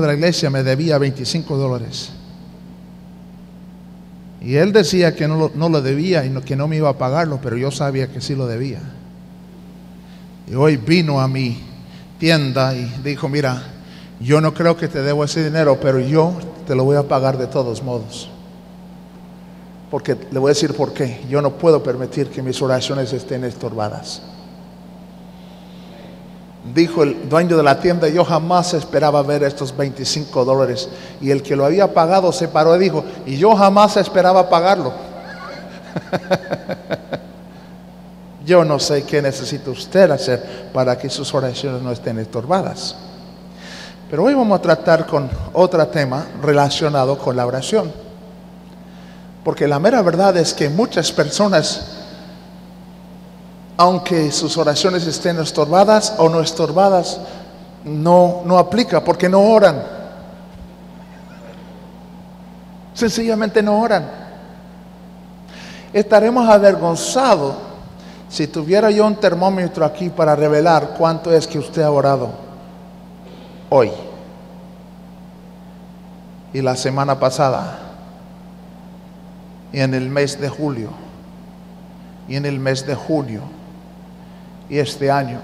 de la iglesia me debía 25 dólares. Y él decía que no no lo debía y que no me iba a pagarlo, pero yo sabía que sí lo debía. Y hoy vino a mi tienda y dijo, mira, yo no creo que te debo ese dinero, pero yo te lo voy a pagar de todos modos. Porque le voy a decir por qué. Yo no puedo permitir que mis oraciones estén estorbadas. Dijo el dueño de la tienda, yo jamás esperaba ver estos 25 dólares. Y el que lo había pagado se paró y dijo, y yo jamás esperaba pagarlo. yo no sé qué necesita usted hacer para que sus oraciones no estén estorbadas. Pero hoy vamos a tratar con otro tema relacionado con la oración. Porque la mera verdad es que muchas personas aunque sus oraciones estén estorbadas o no estorbadas, no, no aplica porque no oran. Sencillamente no oran. Estaremos avergonzados si tuviera yo un termómetro aquí para revelar cuánto es que usted ha orado hoy y la semana pasada y en el mes de julio y en el mes de junio y este año.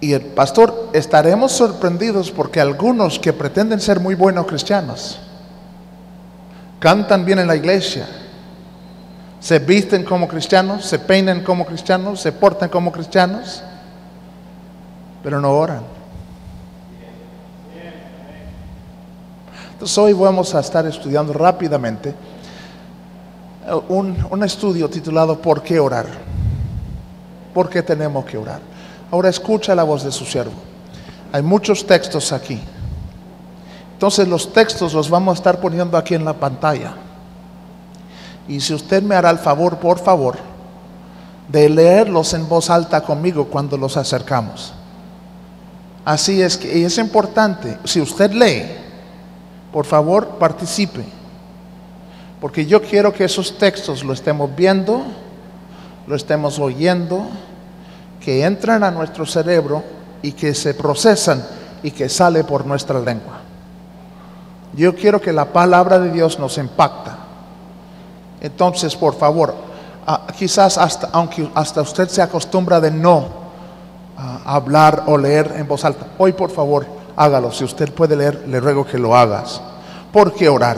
Y el pastor, estaremos sorprendidos porque algunos que pretenden ser muy buenos cristianos, cantan bien en la iglesia, se visten como cristianos, se peinan como cristianos, se portan como cristianos, pero no oran. Entonces hoy vamos a estar estudiando rápidamente un, un estudio titulado ¿Por qué orar? Porque tenemos que orar. Ahora escucha la voz de su siervo. Hay muchos textos aquí. Entonces los textos los vamos a estar poniendo aquí en la pantalla. Y si usted me hará el favor, por favor, de leerlos en voz alta conmigo cuando los acercamos. Así es que es importante, si usted lee, por favor participe. Porque yo quiero que esos textos lo estemos viendo lo estemos oyendo, que entran a nuestro cerebro y que se procesan y que sale por nuestra lengua. Yo quiero que la palabra de Dios nos impacta. Entonces, por favor, ah, quizás hasta, aunque hasta usted se acostumbra de no ah, hablar o leer en voz alta, hoy por favor hágalo. Si usted puede leer, le ruego que lo hagas. ¿Por qué orar?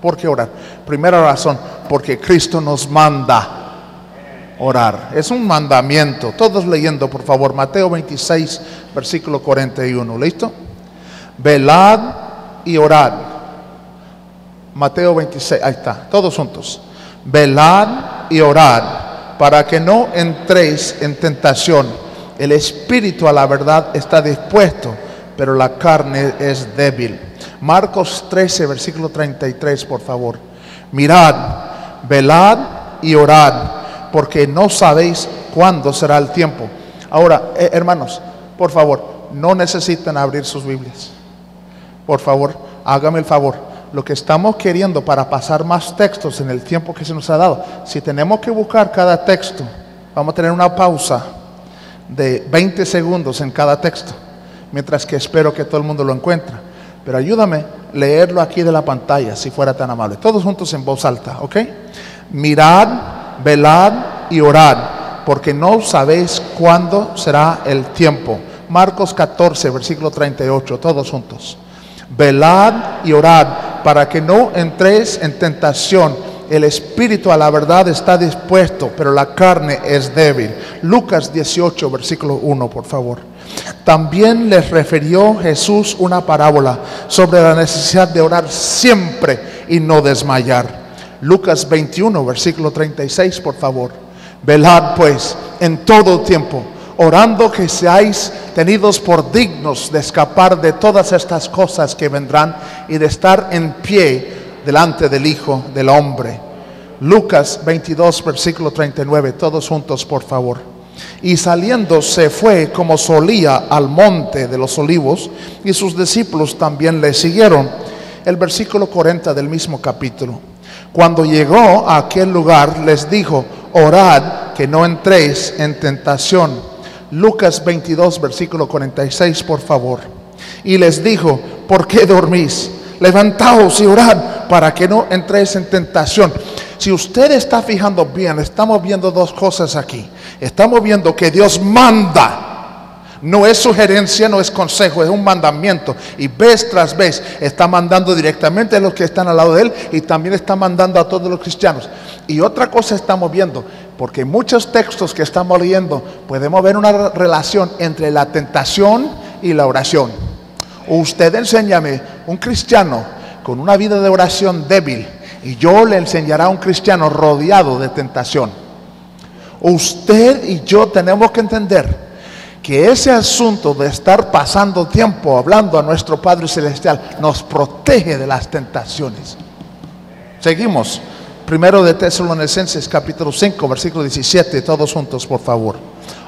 ¿Por qué orar? Primera razón, porque Cristo nos manda orar. Es un mandamiento. Todos leyendo, por favor, Mateo 26, versículo 41. ¿Listo? Velad y orad. Mateo 26, ahí está, todos juntos. Velad y orad para que no entréis en tentación. El espíritu a la verdad está dispuesto, pero la carne es débil. Marcos 13, versículo 33, por favor. Mirad, velad y orad porque no sabéis cuándo será el tiempo. Ahora, eh, hermanos, por favor, no necesitan abrir sus Biblias. Por favor, hágame el favor. Lo que estamos queriendo para pasar más textos en el tiempo que se nos ha dado, si tenemos que buscar cada texto, vamos a tener una pausa de 20 segundos en cada texto, mientras que espero que todo el mundo lo encuentre. Pero ayúdame a leerlo aquí de la pantalla, si fuera tan amable. Todos juntos en voz alta, ¿ok? Mirad velad y orad, porque no sabéis cuándo será el tiempo. Marcos 14, versículo 38, todos juntos. Velad y orad para que no entréis en tentación. El espíritu a la verdad está dispuesto, pero la carne es débil. Lucas 18, versículo 1, por favor. También les refirió Jesús una parábola sobre la necesidad de orar siempre y no desmayar. Lucas 21, versículo 36, por favor. Velad pues en todo tiempo, orando que seáis tenidos por dignos de escapar de todas estas cosas que vendrán y de estar en pie delante del Hijo del Hombre. Lucas 22, versículo 39, todos juntos, por favor. Y saliendo se fue como solía al monte de los olivos y sus discípulos también le siguieron. El versículo 40 del mismo capítulo. Cuando llegó a aquel lugar, les dijo, orad que no entréis en tentación. Lucas 22, versículo 46, por favor. Y les dijo, ¿por qué dormís? Levantaos y orad para que no entréis en tentación. Si usted está fijando bien, estamos viendo dos cosas aquí. Estamos viendo que Dios manda. No es sugerencia, no es consejo, es un mandamiento. Y vez tras vez está mandando directamente a los que están al lado de Él y también está mandando a todos los cristianos. Y otra cosa estamos viendo, porque muchos textos que estamos leyendo podemos ver una relación entre la tentación y la oración. Usted enséñame un cristiano con una vida de oración débil y yo le enseñaré a un cristiano rodeado de tentación. Usted y yo tenemos que entender que ese asunto de estar pasando tiempo hablando a nuestro Padre Celestial nos protege de las tentaciones. Seguimos. Primero de Tesalonicenses capítulo 5, versículo 17, todos juntos, por favor.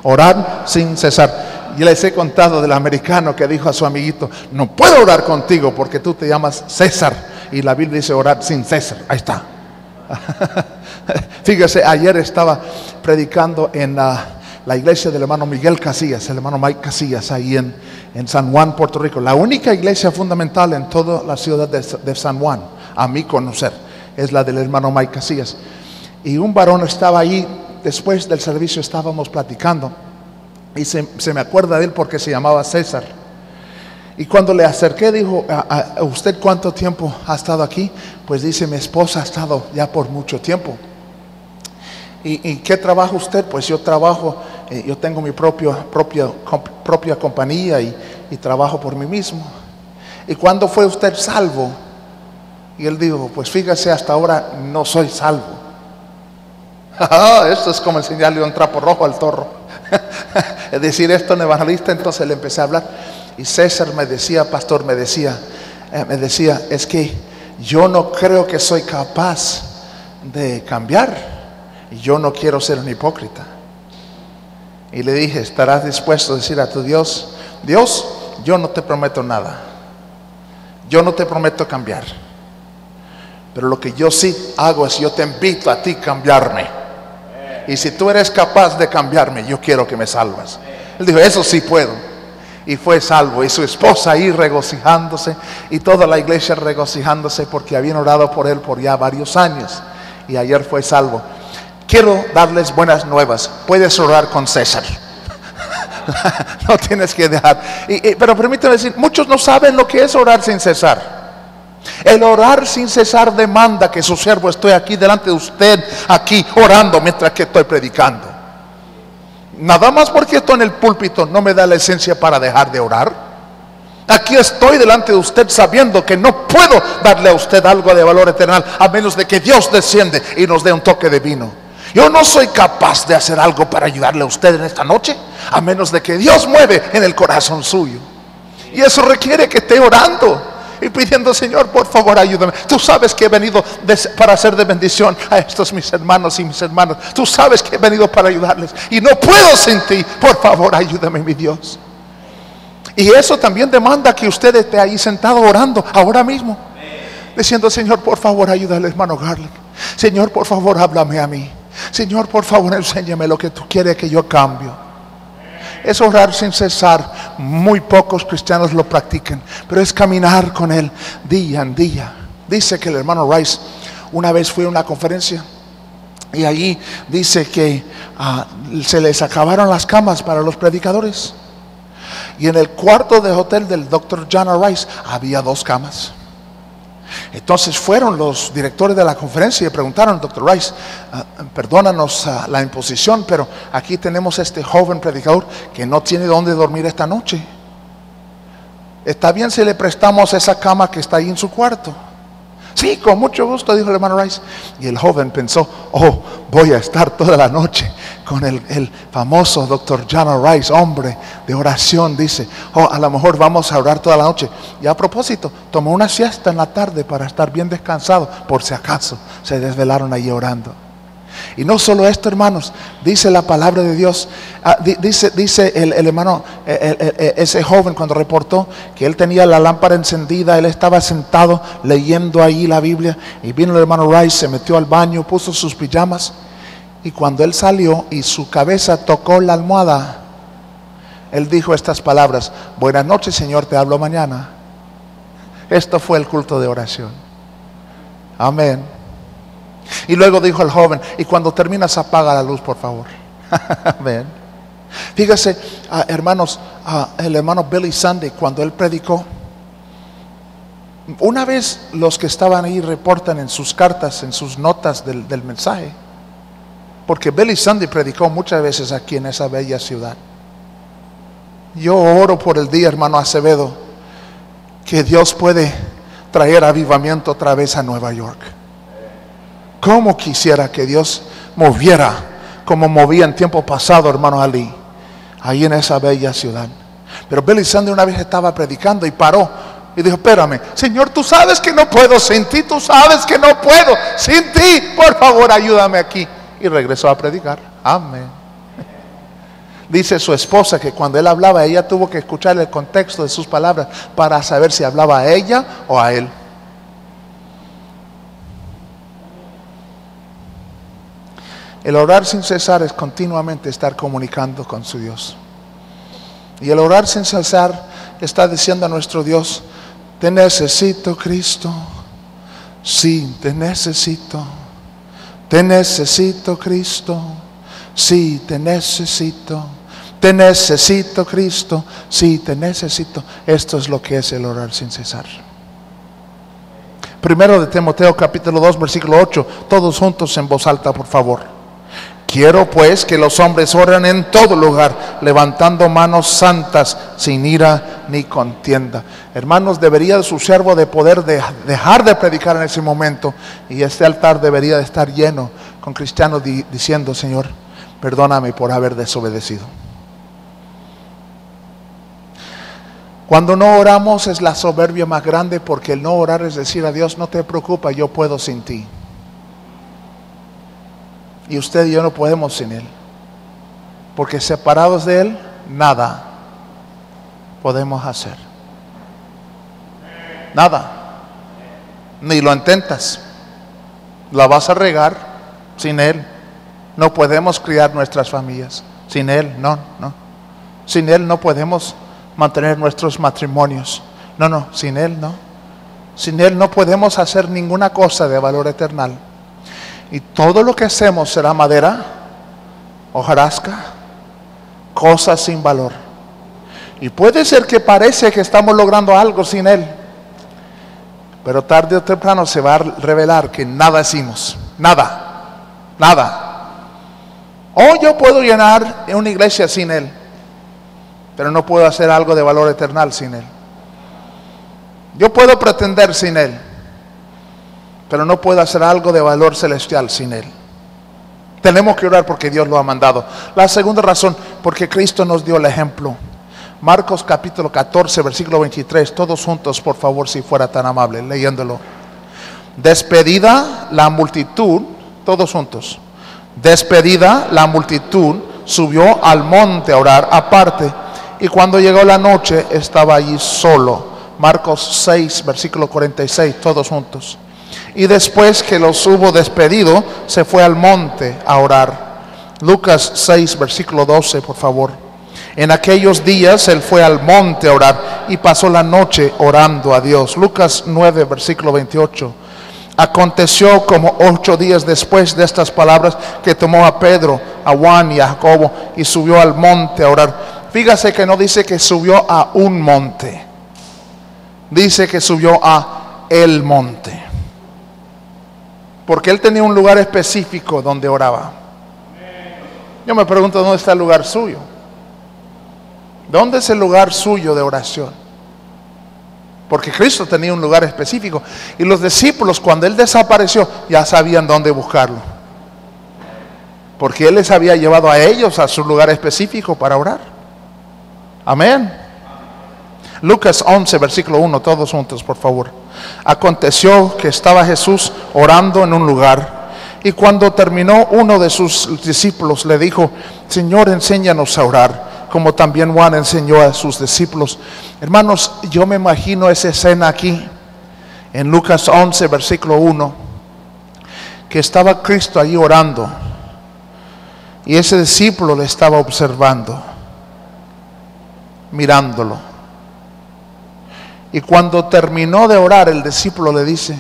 Orar sin cesar. Y les he contado del americano que dijo a su amiguito, no puedo orar contigo porque tú te llamas César. Y la Biblia dice orar sin César. Ahí está. Fíjese, ayer estaba predicando en la, la, iglesia del hermano Miguel Casillas, el hermano Mike Casillas, ahí en, en San Juan, Puerto Rico. La única iglesia fundamental en toda la ciudad de, de San Juan, a mi conocer, es la del hermano Mike Casillas. Y un varón estaba ahí, después del servicio estábamos platicando, y se, se me acuerda de él porque se llamaba César. Y cuando le acerqué, dijo, ¿a, usted cuánto tiempo ha estado aquí? Pues dice, mi esposa ha estado ya por mucho tiempo. ¿Y, qué trabaja usted? Pues yo trabajo, eh, yo tengo mi propio, comp, propia compañía y, trabajo por mí mismo. ¿Y cuándo fue usted salvo? Y él dijo, pues fíjese, hasta ahora no soy salvo. Esto es como enseñarle un trapo rojo al torro. es decir, esto en evangelista, entonces le empecé a hablar. Y César me decía, pastor, me decía, eh, me decía, es que yo no creo que soy capaz de cambiar. Y yo no quiero ser un hipócrita. Y le dije, ¿estarás dispuesto a decir a tu Dios, Dios, yo no te prometo nada. Yo no te prometo cambiar. Pero lo que yo sí hago es, yo te invito a ti cambiarme. Y si tú eres capaz de cambiarme, yo quiero que me salvas. Él dijo, eso sí puedo y fue salvo. Y su esposa ahí regocijándose y toda la iglesia regocijándose porque habían orado por él por ya varios años. Y ayer fue salvo. Quiero darles buenas nuevas. Puedes orar con César. no tienes que dejar. Pero permíteme decir, muchos no saben lo que es orar sin cesar. El orar sin cesar demanda que su siervo estoy aquí delante de usted, aquí orando mientras que estoy predicando. Nada más porque estoy en el púlpito no me da la esencia para dejar de orar. Aquí estoy delante de usted sabiendo que no puedo darle a usted algo de valor eterno a menos de que Dios desciende y nos dé un toque de vino. Yo no soy capaz de hacer algo para ayudarle a usted en esta noche a menos de que Dios mueve en el corazón suyo. Y eso requiere que esté orando y pidiendo, Señor, por favor, ayúdame. Tú sabes que he venido para hacer de bendición a estos mis hermanos y mis hermanas. Tú sabes que he venido para ayudarles y no puedo sin ti. Por favor, ayúdame, mi Dios. Y eso también demanda que usted esté ahí sentado orando ahora mismo. Diciendo, Señor, por favor, ayúdale, hermano Garlic. Señor, por favor, háblame a mí. Señor, por favor, enséñame lo que tú quieres que yo cambio es orar sin cesar. Muy pocos cristianos lo practican, pero es caminar con Él día en día. Dice que el hermano Rice una vez fue a una conferencia y allí dice que uh, se les acabaron las camas para los predicadores. Y en el cuarto de hotel del doctor John Rice había dos camas. Entonces fueron los directores de la conferencia y preguntaron, doctor Rice, uh, perdónanos uh, la imposición, pero aquí tenemos este joven predicador que no tiene dónde dormir esta noche. Está bien si le prestamos esa cama que está ahí en su cuarto. Sí, con mucho gusto, dijo el hermano Rice. Y el joven pensó, oh, voy a estar toda la noche con el, el famoso doctor John Rice, hombre de oración. Dice, oh, a lo mejor vamos a orar toda la noche. Y a propósito, tomó una siesta en la tarde para estar bien descansado, por si acaso se desvelaron ahí orando. Y no solo esto, hermanos, dice la palabra de Dios, ah, dice, dice el, hermano, el, el, ese joven cuando reportó que él tenía la lámpara encendida, él estaba sentado leyendo ahí la Biblia y vino el hermano Rice, se metió al baño, puso sus pijamas y cuando él salió y su cabeza tocó la almohada, él dijo estas palabras, buenas noches Señor, te hablo mañana. Esto fue el culto de oración. Amén. Y luego dijo el joven, y cuando terminas apaga la luz, por favor. Amén. Fíjese, ah, hermanos, ah, el hermano Billy Sunday, cuando él predicó, una vez los que estaban ahí reportan en sus cartas, en sus notas del, del mensaje, porque Billy Sunday predicó muchas veces aquí en esa bella ciudad. Yo oro por el día, hermano Acevedo, que Dios puede traer avivamiento otra vez a Nueva York. Como quisiera que Dios moviera como movía en tiempo pasado, hermano Ali, ahí en esa bella ciudad. Pero Sunday una vez estaba predicando y paró y dijo, espérame, Señor, tú sabes que no puedo sin ti, tú sabes que no puedo sin ti, por favor ayúdame aquí. Y regresó a predicar. Amén. Dice su esposa que cuando él hablaba, ella tuvo que escuchar el contexto de sus palabras para saber si hablaba a ella o a él. El orar sin cesar es continuamente estar comunicando con su Dios. Y el orar sin cesar está diciendo a nuestro Dios, te necesito Cristo, sí, te necesito, te necesito Cristo, sí, te necesito, te necesito Cristo, sí, te necesito. Esto es lo que es el orar sin cesar. Primero de Timoteo capítulo 2 versículo 8, todos juntos en voz alta, por favor. Quiero pues que los hombres oren en todo lugar, levantando manos santas, sin ira ni contienda. Hermanos, debería su siervo de poder dejar de predicar en ese momento y este altar debería de estar lleno con cristianos diciendo, Señor, perdóname por haber desobedecido. Cuando no oramos es la soberbia más grande porque el no orar es decir a Dios, no te preocupes, yo puedo sin ti. Y usted y yo no podemos sin Él. Porque separados de Él, nada podemos hacer. Nada. Ni lo intentas. La vas a regar sin Él. No podemos criar nuestras familias. Sin Él, no, no. Sin Él no podemos mantener nuestros matrimonios. No, no, sin Él no. Sin Él no podemos hacer ninguna cosa de valor eternal. Y todo lo que hacemos será madera, hojarasca, cosas sin valor. Y puede ser que parece que estamos logrando algo sin Él. Pero tarde o temprano se va a revelar que nada hicimos. Nada. Nada. O yo puedo llenar una iglesia sin Él. Pero no puedo hacer algo de valor eternal sin Él. Yo puedo pretender sin Él pero no puedo hacer algo de valor celestial sin Él. Tenemos que orar porque Dios lo ha mandado. La segunda razón, porque Cristo nos dio el ejemplo. Marcos capítulo 14, versículo 23, todos juntos, por favor, si fuera tan amable, leyéndolo. Despedida la multitud, todos juntos. Despedida la multitud, subió al monte a orar aparte. Y cuando llegó la noche, estaba allí solo. Marcos 6, versículo 46, todos juntos. Y después que los hubo despedido, se fue al monte a orar. Lucas 6, versículo 12, por favor. En aquellos días él fue al monte a orar y pasó la noche orando a Dios. Lucas 9, versículo 28. Aconteció como ocho días después de estas palabras que tomó a Pedro, a Juan y a Jacobo y subió al monte a orar. Fíjase que no dice que subió a un monte, dice que subió a el monte. Porque él tenía un lugar específico donde oraba. Yo me pregunto dónde está el lugar suyo. ¿Dónde es el lugar suyo de oración? Porque Cristo tenía un lugar específico. Y los discípulos cuando Él desapareció ya sabían dónde buscarlo. Porque Él les había llevado a ellos a su lugar específico para orar. Amén. Lucas 11, versículo 1, todos juntos, por favor. Aconteció que estaba Jesús orando en un lugar y cuando terminó uno de sus discípulos le dijo, Señor, enséñanos a orar, como también Juan enseñó a sus discípulos. Hermanos, yo me imagino esa escena aquí, en Lucas 11, versículo 1, que estaba Cristo allí orando y ese discípulo le estaba observando, mirándolo. Y cuando terminó de orar, el discípulo le dice,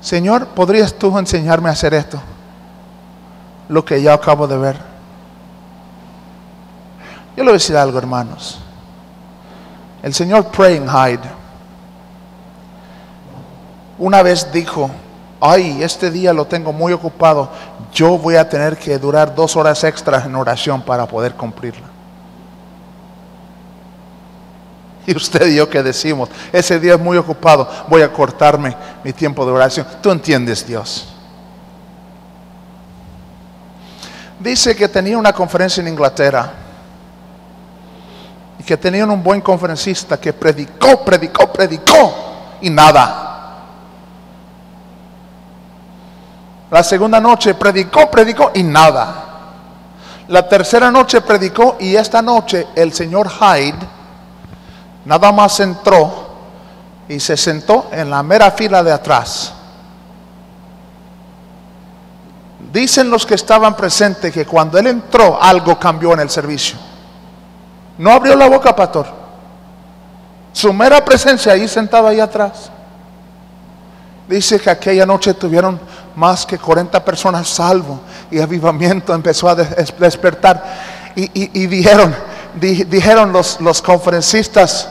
Señor, ¿podrías tú enseñarme a hacer esto? Lo que ya acabo de ver. Yo le voy a decir algo, hermanos. El señor Praying Hyde una vez dijo, ay, este día lo tengo muy ocupado, yo voy a tener que durar dos horas extras en oración para poder cumplirla. Y usted y yo que decimos, ese día es muy ocupado, voy a cortarme mi tiempo de oración. Tú entiendes, Dios. Dice que tenía una conferencia en Inglaterra y que tenían un buen conferencista que predicó, predicó, predicó y nada. La segunda noche predicó, predicó y nada. La tercera noche predicó y esta noche el señor Hyde Nada más entró y se sentó en la mera fila de atrás. Dicen los que estaban presentes que cuando él entró algo cambió en el servicio. No abrió la boca, pastor. Su mera presencia ahí sentado ahí atrás. Dice que aquella noche tuvieron más que 40 personas salvo y avivamiento empezó a despertar. Y, dijeron, dijeron los, los conferencistas,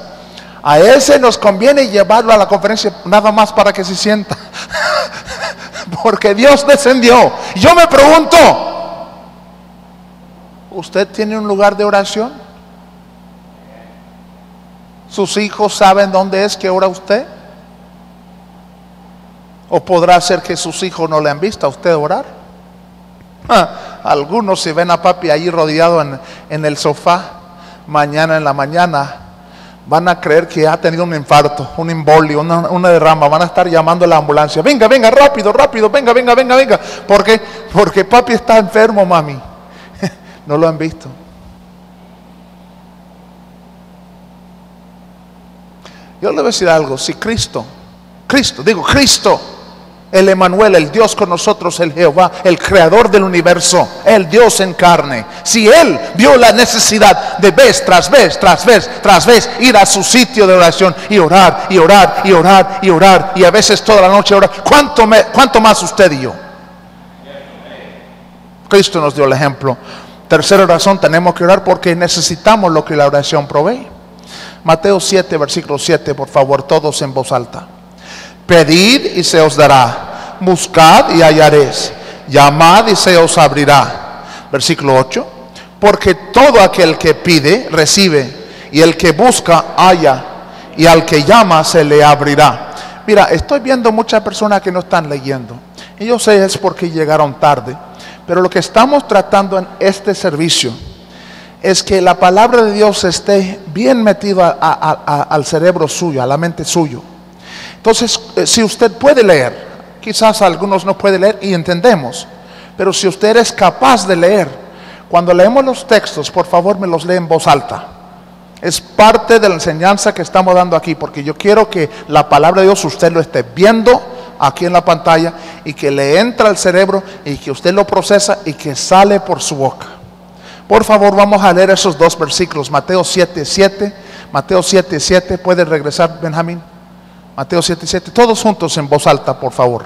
a ese nos conviene llevarlo a la conferencia nada más para que se sienta. Porque Dios descendió. Yo me pregunto, ¿usted tiene un lugar de oración? ¿Sus hijos saben dónde es que ora usted? ¿O podrá ser que sus hijos no le han visto a usted orar? Algunos si ven a papi ahí rodeado en, en el sofá, mañana en la mañana, van a creer que ha tenido un infarto, un embolio, una, derrama, van a estar llamando a la ambulancia. Venga, venga, rápido, rápido, venga, venga, venga, venga. ¿Por qué? Porque papi está enfermo, mami. no lo han visto. Yo le voy a decir algo, si Cristo, Cristo, digo Cristo, el Emanuel, el Dios con nosotros, el Jehová, el creador del universo, el Dios en carne. Si Él vio la necesidad de vez tras vez, tras vez, tras vez, ir a su sitio de oración y orar, y orar, y orar, y orar, y a veces toda la noche orar, ¿cuánto, me, cuánto más usted y yo? Cristo nos dio el ejemplo. Tercera razón, tenemos que orar porque necesitamos lo que la oración provee. Mateo 7, versículo 7, por favor, todos en voz alta. Pedid y se os dará. Buscad y hallaréis. Llamad y se os abrirá. Versículo 8. Porque todo aquel que pide, recibe. Y el que busca, halla. Y al que llama, se le abrirá. Mira, estoy viendo muchas personas que no están leyendo. Y yo sé es porque llegaron tarde. Pero lo que estamos tratando en este servicio es que la palabra de Dios esté bien metida al cerebro suyo, a la mente suyo. Entonces, eh, si usted puede leer, quizás algunos no pueden leer y entendemos, pero si usted es capaz de leer, cuando leemos los textos, por favor me los lee en voz alta. Es parte de la enseñanza que estamos dando aquí, porque yo quiero que la palabra de Dios usted lo esté viendo aquí en la pantalla y que le entra al cerebro y que usted lo procesa y que sale por su boca. Por favor, vamos a leer esos dos versículos, Mateo 7, 7, Mateo 7, 7, puede regresar Benjamín. Mateo 7, 7. Todos juntos en voz alta, por favor.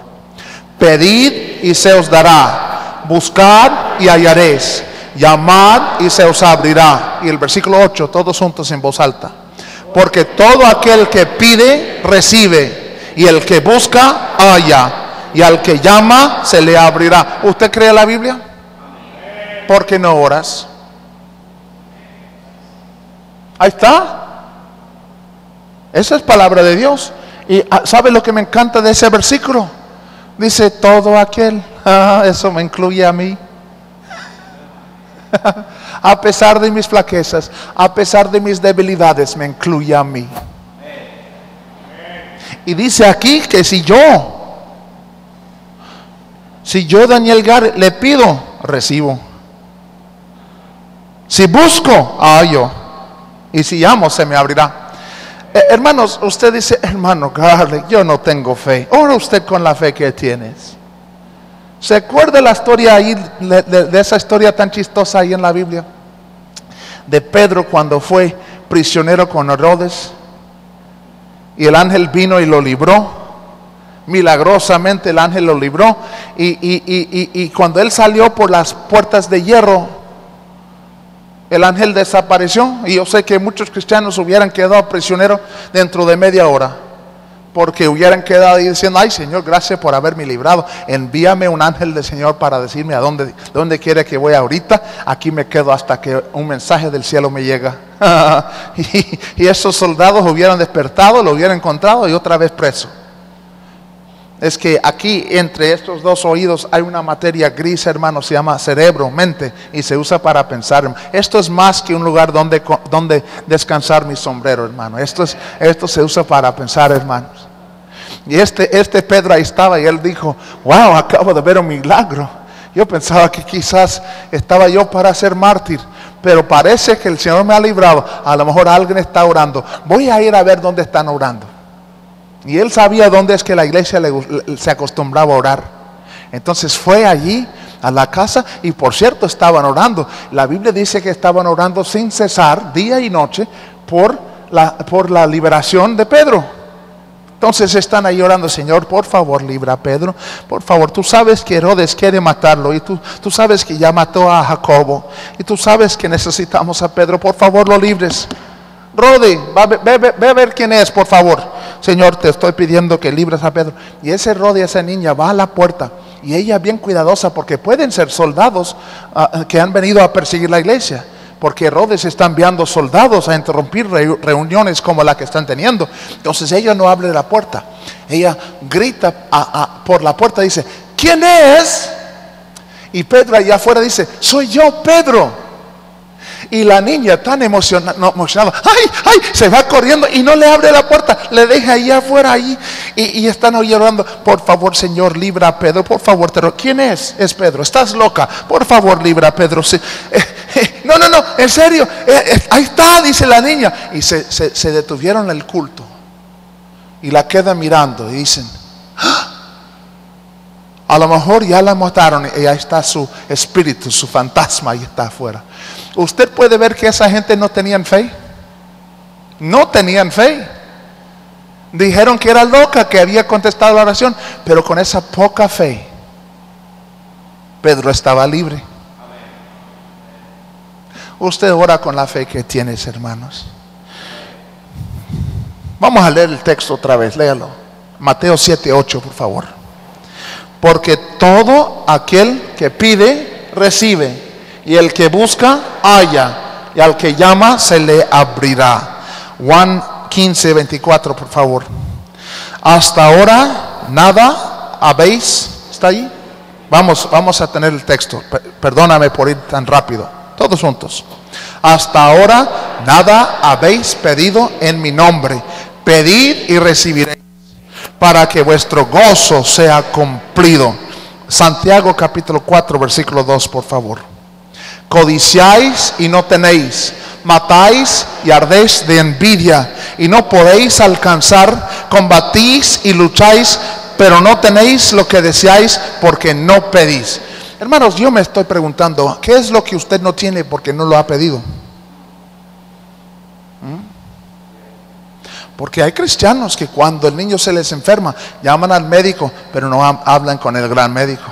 Pedid y se os dará. Buscad y hallaréis. Llamad y se os abrirá. Y el versículo 8, todos juntos en voz alta. Porque todo aquel que pide, recibe. Y el que busca, halla. Y al que llama, se le abrirá. ¿Usted cree la Biblia? ¿Por qué no oras? Ahí está. Esa es palabra de Dios. Y ah, ¿sabe lo que me encanta de ese versículo? Dice todo aquel, ah, eso me incluye a mí. a pesar de mis flaquezas, a pesar de mis debilidades, me incluye a mí. Y dice aquí que si yo, si yo Daniel Gar le pido, recibo. Si busco, hallo. Y si llamo, se me abrirá. Eh, hermanos, usted dice, hermano Garlic, yo no tengo fe. Ora usted con la fe que tienes. ¿Se acuerda la historia ahí, de, esa historia tan chistosa ahí en la Biblia? De Pedro cuando fue prisionero con Herodes. Y el ángel vino y lo libró. Milagrosamente el ángel lo libró. Y- y- y- y cuando él salió por las puertas de hierro, el ángel desapareció. Y yo sé que muchos cristianos hubieran quedado prisioneros dentro de media hora. Porque hubieran quedado ahí diciendo, ay Señor, gracias por haberme librado. Envíame un ángel del Señor para decirme a dónde, dónde quiere que voy ahorita. Aquí me quedo hasta que un mensaje del cielo me llega. y, y esos soldados hubieran despertado, lo hubieran encontrado y otra vez preso. Es que aquí entre estos dos oídos hay una materia gris, hermano, se llama cerebro, mente, y se usa para pensar. Esto es más que un lugar donde, donde descansar mi sombrero, hermano. Esto, es, esto se usa para pensar, hermanos. Y este, este Pedro ahí estaba y él dijo, wow, acabo de ver un milagro. Yo pensaba que quizás estaba yo para ser mártir, pero parece que el Señor me ha librado. A lo mejor alguien está orando. Voy a ir a ver dónde están orando. Y él sabía dónde es que la iglesia le se acostumbraba a orar. Entonces fue allí a la casa y por cierto estaban orando. La Biblia dice que estaban orando sin cesar, día y noche, por la, por la liberación de Pedro. Entonces están ahí orando, Señor, por favor, libra a Pedro. Por favor, tú sabes que Herodes quiere matarlo y tú, tú sabes que ya mató a Jacobo y tú sabes que necesitamos a Pedro. Por favor, lo libres. Ve, ve- ve a ver quién es, por favor. Señor, te estoy pidiendo que libres a Pedro. Y ese Rodi, esa niña, va a la puerta. Y ella bien cuidadosa, porque pueden ser soldados ah, que han venido a perseguir la iglesia. Porque Herodes está enviando soldados a interrumpir reu- reuniones como la que están teniendo. Entonces ella no abre la puerta. Ella grita por la puerta, dice, ¿quién es? Y Pedro allá afuera dice, soy yo, Pedro. Y la niña tan emociona- no, emocionada, ay, ay, se va corriendo y no le abre la puerta, le deja ahí afuera ahí. Y, están ahí orando, por favor, Señor, libra a Pedro, por favor, te ¿Quién es? Es Pedro, estás loca, por favor, libra a Pedro. Eh, eh, no, no, no, en serio, eh, ahí está, dice la niña. Y se, se- se detuvieron el culto y la quedan mirando y dicen, "Ah, a lo mejor ya la mataron y ahí está su espíritu, su fantasma, ahí está afuera. Usted puede ver que esa gente no tenían fe. No tenían fe. Dijeron que era loca, que había contestado la oración, pero con esa poca fe, Pedro estaba libre. Usted ora con la fe que tienes, hermanos. Vamos a leer el texto otra vez, léalo. Mateo 7, 8, por favor. Porque todo aquel que pide, recibe. Y el que busca, halla. Y al que llama, se le abrirá. Juan 15, 24, por favor. Hasta ahora, nada habéis. ¿Está ahí? Vamos, vamos a tener el texto. Per- Perdóname por ir tan rápido. Todos juntos. Hasta ahora, nada habéis pedido en mi nombre. Pedid y recibiréis para que vuestro gozo sea cumplido. Santiago capítulo 4, versículo 2, por favor. Codiciáis y no tenéis, matáis y ardéis de envidia y no podéis alcanzar, combatís y lucháis, pero no tenéis lo que deseáis porque no pedís. Hermanos, yo me estoy preguntando, ¿qué es lo que usted no tiene porque no lo ha pedido? Porque hay cristianos que cuando el niño se les enferma, llaman al médico, pero no ha- hablan con el gran médico.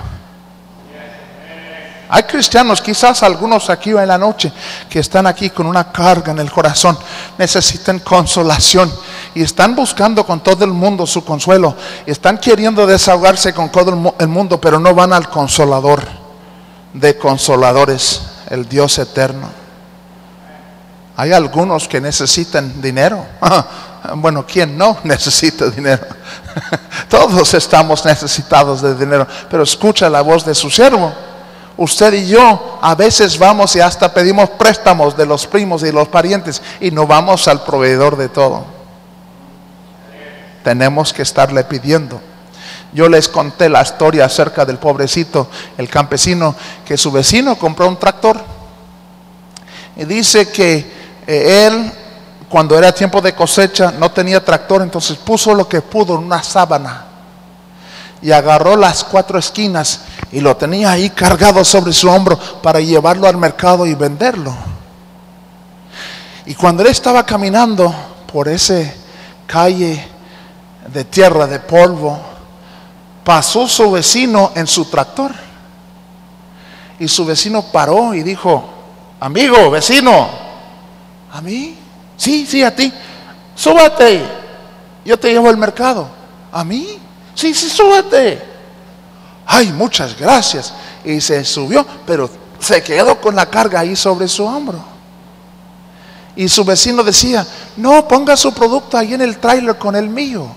Hay cristianos, quizás algunos aquí en la noche, que están aquí con una carga en el corazón, necesitan consolación y están buscando con todo el mundo su consuelo. Están queriendo desahogarse con todo el mundo, pero no van al consolador de consoladores, el Dios eterno. Hay algunos que necesitan dinero. Bueno, ¿quién no necesita dinero? Todos estamos necesitados de dinero, pero escucha la voz de su siervo. Usted y yo a veces vamos y hasta pedimos préstamos de los primos y los parientes y no vamos al proveedor de todo. Tenemos que estarle pidiendo. Yo les conté la historia acerca del pobrecito, el campesino, que su vecino compró un tractor. Y dice que eh, él, cuando era tiempo de cosecha, no tenía tractor, entonces puso lo que pudo en una sábana. Y agarró las cuatro esquinas y lo tenía ahí cargado sobre su hombro para llevarlo al mercado y venderlo. Y cuando él estaba caminando por ese calle de tierra, de polvo, pasó su vecino en su tractor. Y su vecino paró y dijo, amigo, vecino, ¿a mí? Sí, sí, a ti. Súbate, yo te llevo al mercado. ¿A mí? Sí, sí, súbete. Ay, muchas gracias. Y se subió, pero se quedó con la carga ahí sobre su hombro. Y su vecino decía, no, ponga su producto ahí en el tráiler con el mío.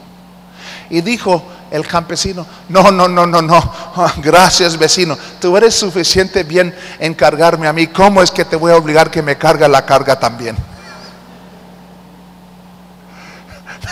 Y dijo el campesino, no, no, no, no, no, gracias vecino, tú eres suficiente bien en cargarme a mí, ¿cómo es que te voy a obligar que me carga la carga también?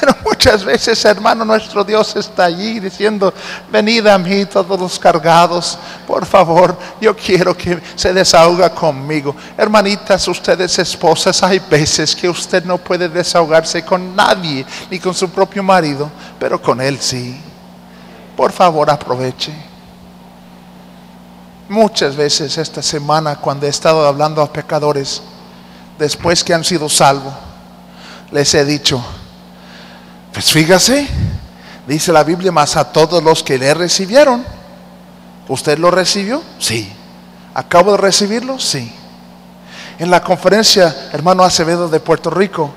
Pero muchas veces, hermano, nuestro Dios está allí diciendo, venid a mí todos los cargados, por favor, yo quiero que se desahoga conmigo. Hermanitas, ustedes esposas, hay veces que usted no puede desahogarse con nadie, ni con su propio marido, pero con él sí. Por favor, aproveche. Muchas veces esta semana, cuando he estado hablando a pecadores, después que han sido salvos, les he dicho, pues fíjese, dice la Biblia, más a todos los que le recibieron. ¿Usted lo recibió? Sí. ¿Acabo de recibirlo? Sí. En la conferencia, hermano Acevedo de Puerto Rico,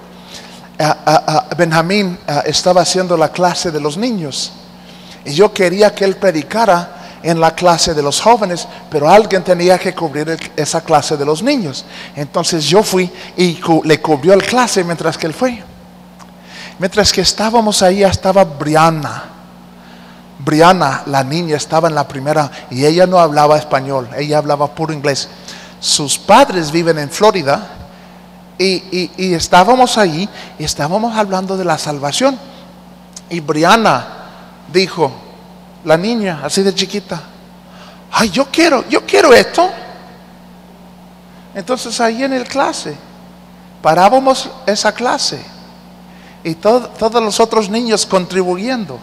Benjamín estaba haciendo la clase de los niños. Y yo quería que él predicara en la clase de los jóvenes, pero alguien tenía que cubrir esa clase de los niños. Entonces yo fui y le cubrió el clase mientras que él fue. Mientras que estábamos ahí estaba Brianna. Brianna, la niña, estaba en la primera y ella no hablaba español, ella hablaba puro inglés. Sus padres viven en Florida y, estábamos ahí y estábamos hablando de la salvación. Y Brianna dijo, la niña, así de chiquita, ay, yo quiero, yo quiero esto. Entonces ahí en el clase, parábamos esa clase y todos los otros niños contribuyendo,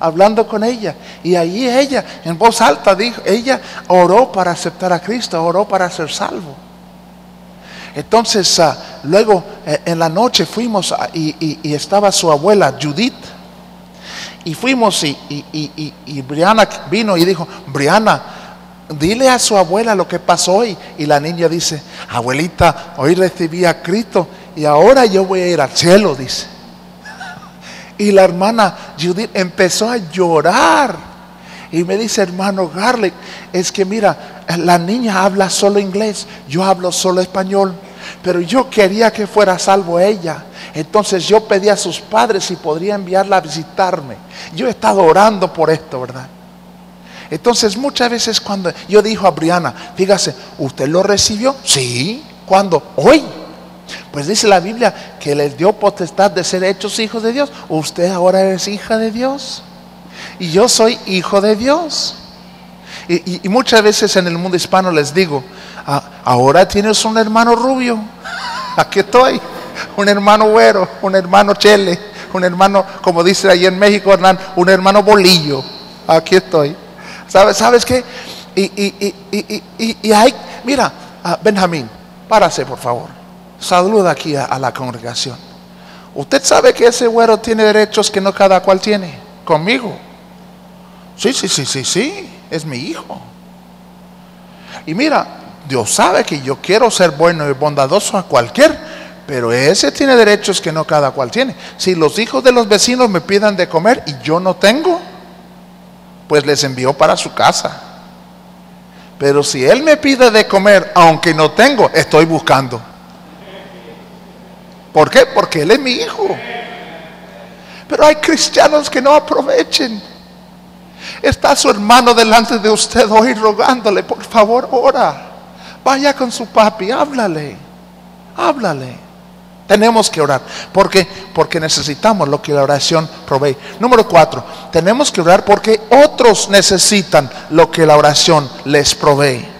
hablando con ella. Y ahí ella, en voz alta, dijo, ella oró para aceptar a Cristo, oró para ser salvo. Entonces, ah, luego eh, en la noche fuimos y, estaba su abuela Judith. Y fuimos y, y, Brianna vino y dijo, Brianna, dile a su abuela lo que pasó hoy. Y la niña dice, abuelita, hoy recibí a Cristo y ahora yo voy a ir al cielo, dice. Y la hermana Judith empezó a llorar. Y me dice, hermano Garlic, es que mira, la niña habla solo inglés, yo hablo solo español. Pero yo quería que fuera salvo ella. Entonces yo pedí a sus padres si podría enviarla a visitarme. Yo he estado orando por esto, ¿verdad? Entonces muchas veces cuando yo dijo a Briana, fíjase, ¿usted lo recibió? Sí. ¿Cuándo? Hoy. Pues dice la Biblia que les dio potestad de ser hechos hijos de Dios. Usted ahora es hija de Dios. Y yo soy hijo de Dios. Y, muchas veces en el mundo hispano les digo, ah, ahora tienes un hermano rubio. Aquí estoy. Un hermano güero, un hermano chele, un hermano, como dice ahí en México, Hernán, un hermano bolillo. Aquí estoy. ¿Sabes, ¿sabes qué? Y, hay, mira, ah, Benjamín, párase por favor. Saluda aquí a, la congregación. Usted sabe que ese güero tiene derechos que no cada cual tiene. Conmigo. Sí, sí, sí, sí, sí. Es mi hijo. Y mira, Dios sabe que yo quiero ser bueno y bondadoso a cualquier, pero ese tiene derechos que no cada cual tiene. Si los hijos de los vecinos me pidan de comer y yo no tengo, pues les envío para su casa. Pero si él me pide de comer, aunque no tengo, estoy buscando. ¿Por qué? Porque Él es mi hijo. Pero hay cristianos que no aprovechen. Está su hermano delante de usted hoy rogándole, por favor, ora. Vaya con su papi, háblale. Háblale. Tenemos que orar. ¿Por qué? Porque necesitamos lo que la oración provee. Número cuatro, tenemos que orar porque otros necesitan lo que la oración les provee.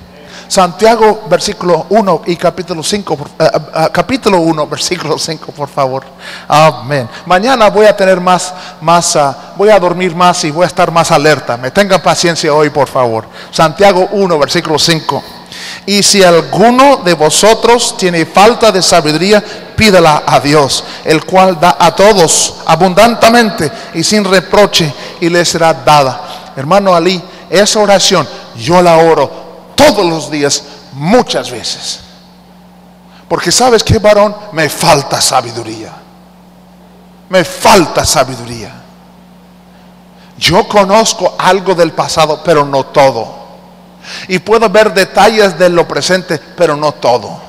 Santiago, versículo 1 y capítulo 5, eh, eh, eh, capítulo 1, versículo 5, por favor. Amén. Mañana voy a tener más, más, ah, voy a dormir más y voy a estar más alerta. Me tengan paciencia hoy, por favor. Santiago 1, versículo 5. Y si alguno de vosotros tiene falta de sabiduría, pídala a Dios, el cual da a todos abundantemente y sin reproche, y le será dada. Hermano Ali, esa oración yo la oro todos los días, muchas veces. Porque sabes que varón, me falta sabiduría. Me falta sabiduría. Yo conozco algo del pasado, pero no todo. Y puedo ver detalles de lo presente, pero no todo.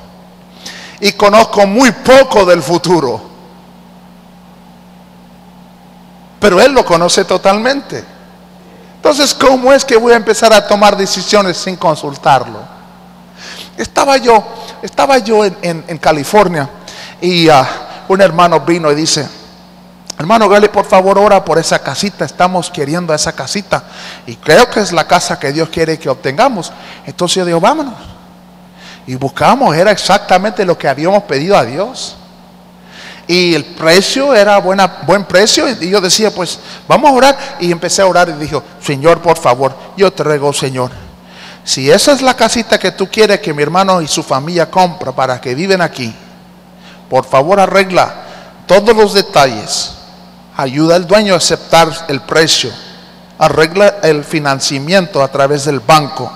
Y conozco muy poco del futuro. Pero Él lo conoce totalmente. Entonces, ¿cómo es que voy a empezar a tomar decisiones sin consultarlo? Estaba yo, estaba yo en, California y ah, un hermano vino y dice, Hermano Gali, por favor, ora por esa casita. Estamos queriendo esa casita. Y creo que es la casa que Dios quiere que obtengamos. Entonces yo digo, vámonos. Y buscamos, era exactamente lo que habíamos pedido a Dios. Y el precio era buena, buen precio. Y yo decía, pues vamos a orar. Y empecé a orar y dijo, Señor, por favor, yo te ruego, Señor. Si esa es la casita que tú quieres que mi hermano y su familia compra para que viven aquí, por favor arregla todos los detalles ayuda al dueño a aceptar el precio, arregla el financiamiento a través del banco.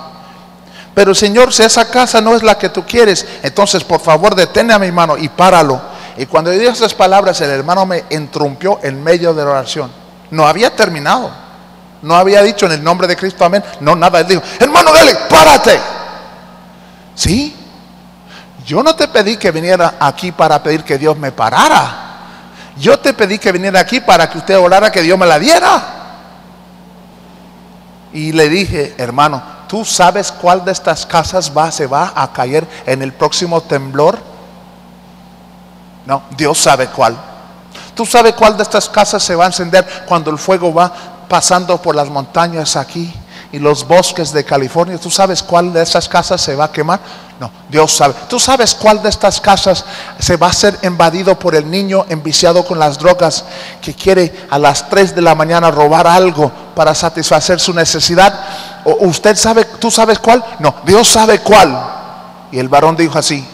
Pero Señor, si esa casa no es la que tú quieres, entonces por favor detén a mi hermano y páralo. Y cuando yo esas palabras, el hermano me entrumpió en medio de la oración. No había terminado. No había dicho en el nombre de Cristo, amén. No, nada. Él dijo, hermano, dale, párate. Sí. Yo no te pedí que viniera aquí para pedir que Dios me parara. Yo te pedí que viniera aquí para que usted orara que Dios me la diera. Y le dije, hermano, ¿tú sabes cuál de estas casas se va a caer en el próximo temblor? No, Dios sabe cuál. ¿Tú sabes cuál de estas casas se va a encender cuando el fuego va pasando por las montañas aquí y los bosques de California? ¿Tú sabes cuál de esas casas se va a quemar? No, Dios sabe. ¿Tú sabes cuál de estas casas se va a ser invadido por el niño enviciado con las drogas que quiere a las 3 de la mañana robar algo para satisfacer su necesidad? ¿O ¿Usted sabe, tú sabes cuál? No, Dios sabe cuál. Y el varón dijo así.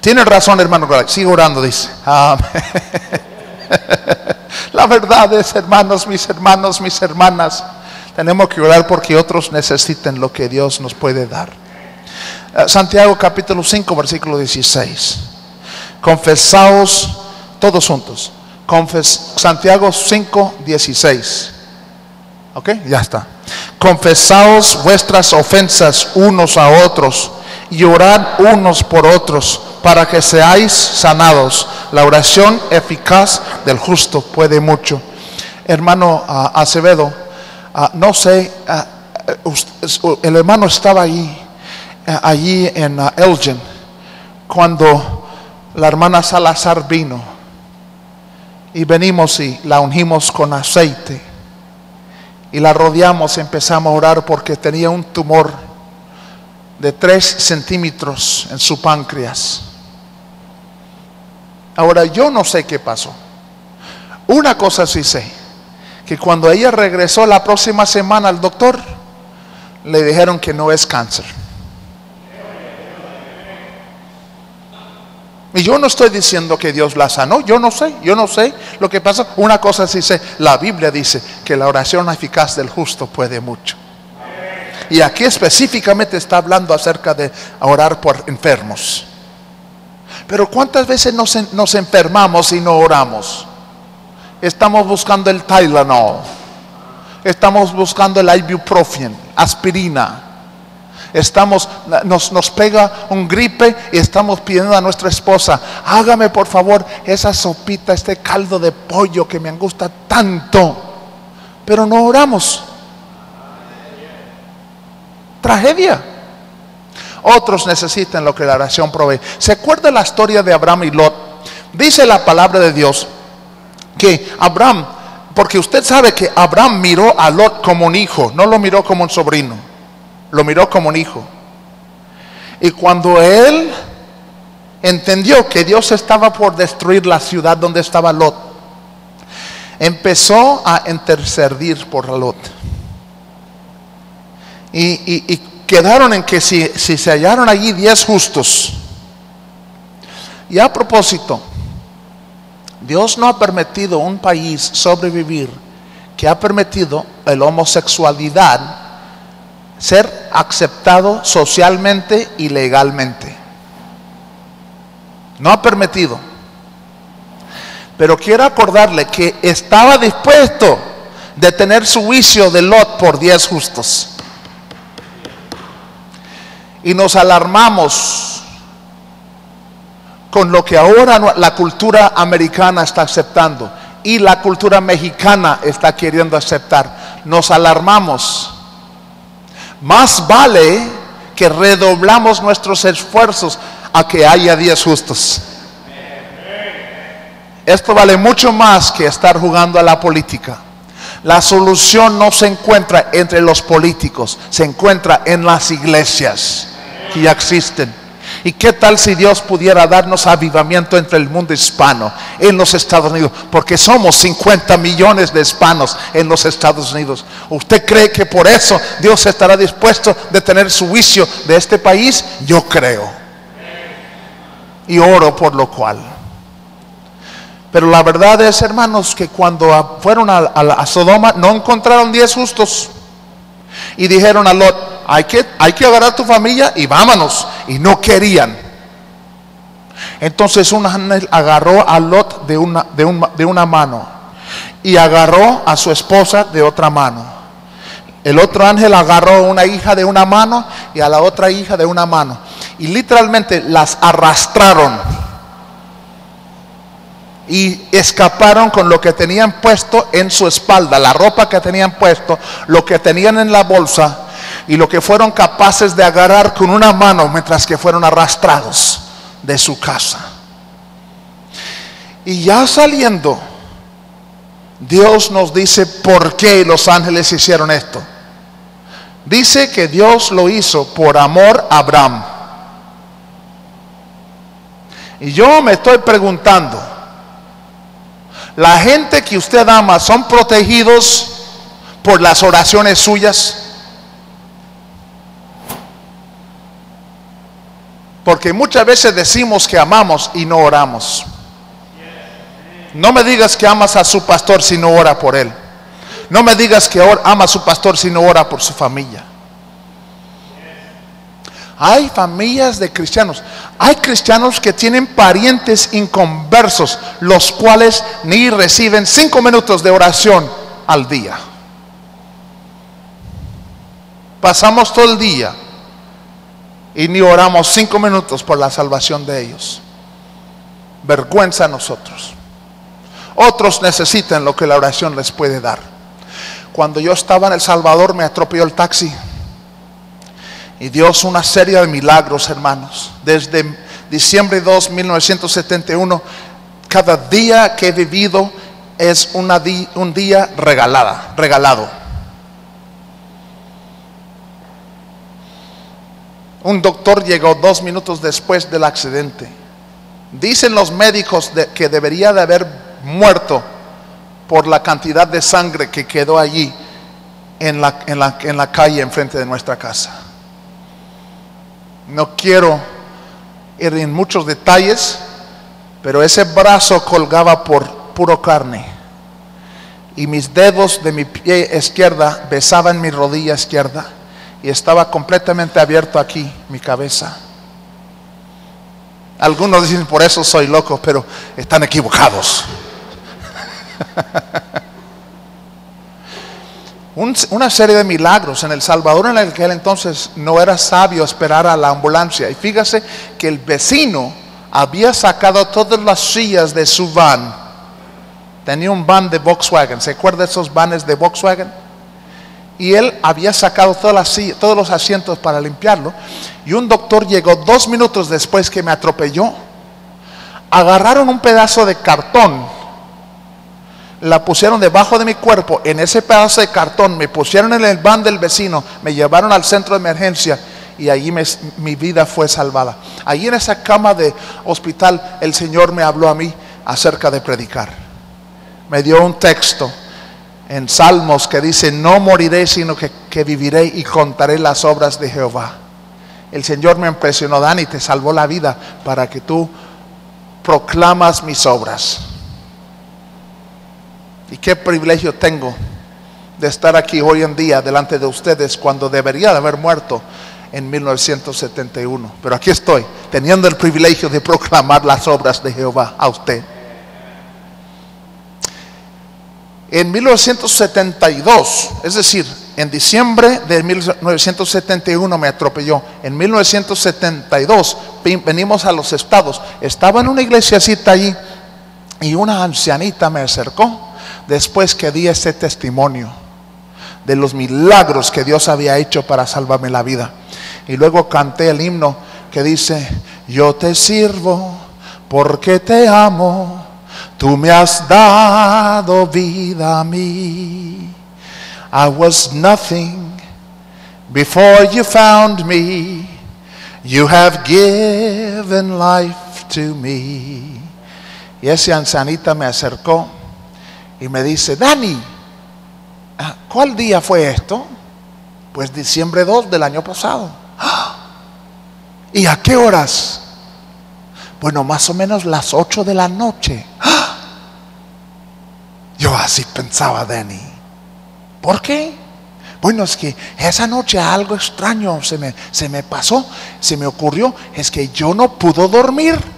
Tiene razón, hermano. Sigue orando, dice. Amén. La verdad es, hermanos, mis hermanos, mis hermanas, tenemos que orar porque otros necesiten lo que Dios nos puede dar. Eh, Santiago capítulo 5, versículo 16. Confesaos todos juntos. Santiago 5, 16. ¿Ok? Ya está. Confesaos vuestras ofensas unos a otros y orad unos por otros para que seáis sanados. La oración eficaz del justo puede mucho. Hermano ah, Acevedo, ah, no sé, eh, el hermano estaba ahí eh, allí en uh, Elgin cuando la hermana Salazar vino y venimos y la ungimos con aceite y la rodeamos empezamos a orar porque tenía un tumor de 3 centímetros en su páncreas. Ahora yo no sé qué pasó. Una cosa sí sé, que cuando ella regresó la próxima semana al doctor, le dijeron que no es cáncer. Y yo no estoy diciendo que Dios la sanó, yo no sé, yo no sé lo que pasa. Una cosa sí sé, la Biblia dice que la oración eficaz del justo puede mucho. Y aquí específicamente está hablando acerca de orar por enfermos. Pero ¿cuántas veces nos, enfermamos y no oramos? Estamos buscando el Tylenol. Estamos buscando el ibuprofen, aspirina Estamos, nos, nos pega un gripe y estamos pidiendo a nuestra esposa, hágame por favor esa sopita, este caldo de pollo que me gusta tanto. Pero no oramos. Tragedia. Otros necesitan lo que la oración provee. ¿Se acuerda la historia de Abraham y Lot? Dice la palabra de Dios que Abraham, porque usted sabe que Abraham miró a Lot como un hijo, no lo miró como un sobrino. Lo miró como un hijo. Y cuando él entendió que Dios estaba por destruir la ciudad donde estaba Lot, empezó a interceder por Lot. Y, quedaron en que si, si se hallaron allí diez justos, y a propósito, Dios no ha permitido un país sobrevivir que ha permitido la homosexualidad ser aceptado socialmente y legalmente. No ha permitido. Pero quiero acordarle que estaba dispuesto de tener su juicio de Lot por diez justos. Y nos alarmamos con lo que ahora la cultura americana está aceptando y la cultura mexicana está queriendo aceptar. Nos alarmamos. Más vale que redoblamos nuestros esfuerzos a que haya días justos. Esto vale mucho más que estar jugando a la política. La solución no se encuentra entre los políticos, se encuentra en las iglesias que ya existen. ¿Y qué tal si Dios pudiera darnos avivamiento entre el mundo hispano en los Estados Unidos? Porque somos 50 millones de hispanos en los Estados Unidos. ¿Usted cree que por eso Dios estará dispuesto de tener su juicio de este país? Yo creo. Y oro por lo cual. Pero la verdad es, hermanos, que cuando fueron a, Sodoma no encontraron diez justos. Y dijeron a Lot, hay que, hay que agarrar a tu familia y vámonos. Y no querían. Entonces un ángel agarró a Lot de una, de, de una mano y agarró a su esposa de otra mano. El otro ángel agarró a una hija de una mano y a la otra hija de una mano. Y literalmente las arrastraron y escaparon con lo que tenían puesto en su espalda, la ropa que tenían puesto, lo que tenían en la bolsa y lo que fueron capaces de agarrar con una mano mientras que fueron arrastrados de su casa. Y ya saliendo, Dios nos dice por qué los ángeles hicieron esto. Dice que Dios lo hizo por amor a Abraham. Y yo me estoy preguntando, la gente que usted ama son protegidos por las oraciones suyas. Porque muchas veces decimos que amamos y no oramos. No me digas que amas a su pastor si no ora por él. No me digas que ama a su pastor si no ora por su familia. Hay familias de cristianos. Hay cristianos que tienen parientes inconversos, los cuales ni reciben cinco minutos de oración al día. Pasamos todo el día y ni oramos cinco minutos por la salvación de ellos. Vergüenza a nosotros. Otros necesitan lo que la oración les puede dar. Cuando yo estaba en El Salvador me atropelló el taxi. Y Dios una serie de milagros, hermanos. Desde diciembre 2, 1971, cada día que he vivido es un día regalada, regalado. Un doctor llegó dos minutos después del accidente. Dicen los médicos que debería de haber muerto por la cantidad de sangre que quedó allí en la calle enfrente de nuestra casa. No quiero ir en muchos detalles, pero ese brazo colgaba por puro carne. Y mis dedos de mi pie izquierda besaban mi rodilla izquierda. Y estaba completamente abierto aquí, mi cabeza. Algunos dicen, por eso soy loco, pero están equivocados. una serie de milagros. En El Salvador en aquel entonces no era sabio esperar a la ambulancia. Y fíjese que el vecino había sacado todas las sillas de su van. Tenía un van de Volkswagen. ¿Se acuerda esos vanes de Volkswagen? Y él había sacado todas las todos los asientos para limpiarlo. Y un doctor llegó dos minutos después que me atropelló. Agarraron un pedazo de cartón la pusieron debajo de mi cuerpo, en ese pedazo de cartón, me pusieron en el van del vecino, me llevaron al centro de emergencia y allí mi vida fue salvada. Allí en esa cama de hospital el Señor me habló a mí acerca de predicar. Me dio un texto en Salmos que dice, no moriré, sino que, viviré y contaré las obras de Jehová. El Señor me impresionó, Dani, te salvó la vida para que tú proclamas mis obras. Y qué privilegio tengo de estar aquí hoy en día delante de ustedes cuando debería de haber muerto en 1971. Pero aquí estoy, teniendo el privilegio de proclamar las obras de Jehová a usted. En 1972, es decir, en diciembre de 1971 me atropelló. En 1972 venimos a los estados. Estaba en una iglesiacita allí y una ancianita me acercó después que di este testimonio de los milagros que Dios había hecho para salvarme la vida. Y luego canté el himno que dice, yo te sirvo porque te amo, tú me has dado vida a mí. I was nothing before you found me, you have given life to me. Y ese ancianita me acercó y me dice, Dani, ah, ¿cuál día fue esto? Pues diciembre 2 del año pasado. ¿Y a qué horas? Bueno, más o menos las 8 de la noche. Yo así pensaba, Dani. ¿Por qué? Bueno, es que esa noche algo extraño se me, se me pasó, se me ocurrió, es que yo no pudo dormir.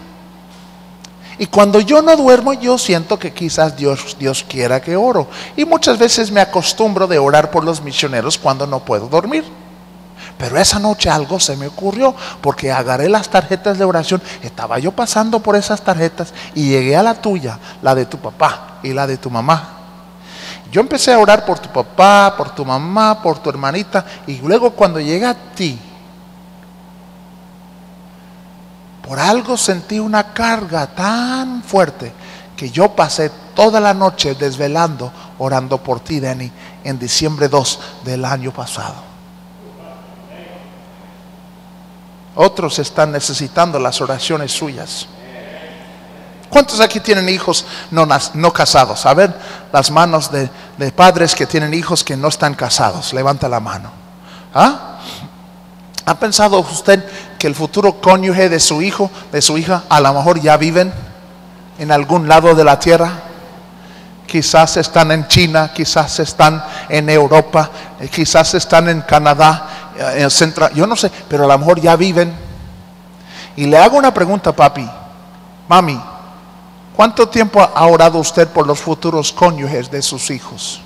Y cuando yo no duermo, yo siento que quizás Dios, Dios quiera que oro. Y muchas veces me acostumbro de orar por los misioneros cuando no puedo dormir. Pero esa noche algo se me ocurrió porque agarré las tarjetas de oración. Estaba yo pasando por esas tarjetas y llegué a la tuya, la de tu papá y la de tu mamá. Yo empecé a orar por tu papá, por tu mamá, por tu hermanita. Y luego cuando llegué a ti, por algo sentí una carga tan fuerte que yo pasé toda la noche desvelando, orando por ti, Denny, en diciembre 2 del año pasado. Otros están necesitando las oraciones suyas. ¿Cuántos aquí tienen hijos no, casados? A ver, las manos de, de, padres que tienen hijos que no están casados. Levanta la mano. ¿Ah? ¿Ha pensado usted que el futuro cónyuge de su hijo, de su hija, a lo mejor ya viven en algún lado de la tierra. Quizás están en China, quizás están en Europa, eh, quizás están en Canadá, eh, en Central, yo no sé, pero a lo mejor ya viven. Y le hago una pregunta, papi, mami, ¿cuánto tiempo ha orado usted por los futuros cónyuges de sus hijos?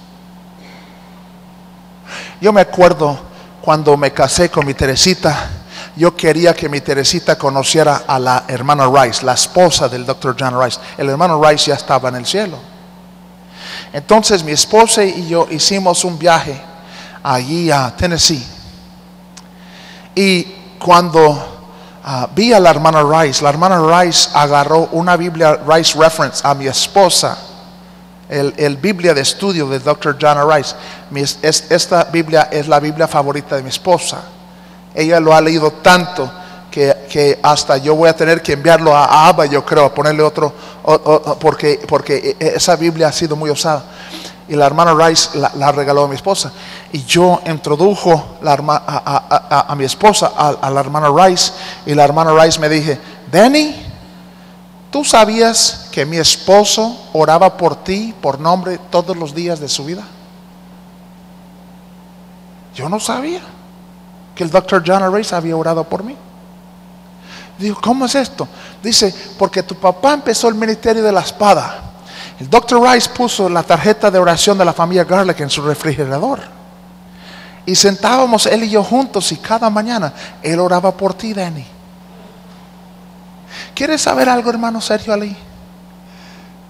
Yo me acuerdo cuando me casé con mi Teresita, yo quería que mi Teresita conociera a la hermana Rice, la esposa del doctor John Rice. El hermano Rice ya estaba en el cielo. Entonces mi esposa y yo hicimos un viaje allí a Tennessee. Y cuando ah, vi a la hermana Rice, la hermana Rice agarró una Biblia Rice Reference a mi esposa. El, Biblia de estudio de Dr. John Rice. esta Biblia es la Biblia favorita de mi esposa. Ella lo ha leído tanto que, hasta yo voy a tener que enviarlo a Abba, yo creo, a ponerle otro, porque, porque esa Biblia ha sido muy usada. Y la hermana Rice la, regaló a mi esposa. Y yo introdujo la a, mi esposa a, la hermana Rice. Y la hermana Rice me dije, Danny, ¿tú sabías que mi esposo oraba por ti, por nombre, todos los días de su vida? Yo no sabía que el doctor John Rice había orado por mí. Digo, ¿cómo es esto? Dice, porque tu papá empezó el ministerio de la espada. El doctor Rice puso la tarjeta de oración de la familia Garlic en su refrigerador. Y sentábamos él y yo juntos y cada mañana él oraba por ti, Danny. ¿Quieres saber algo, hermano Sergio Ali?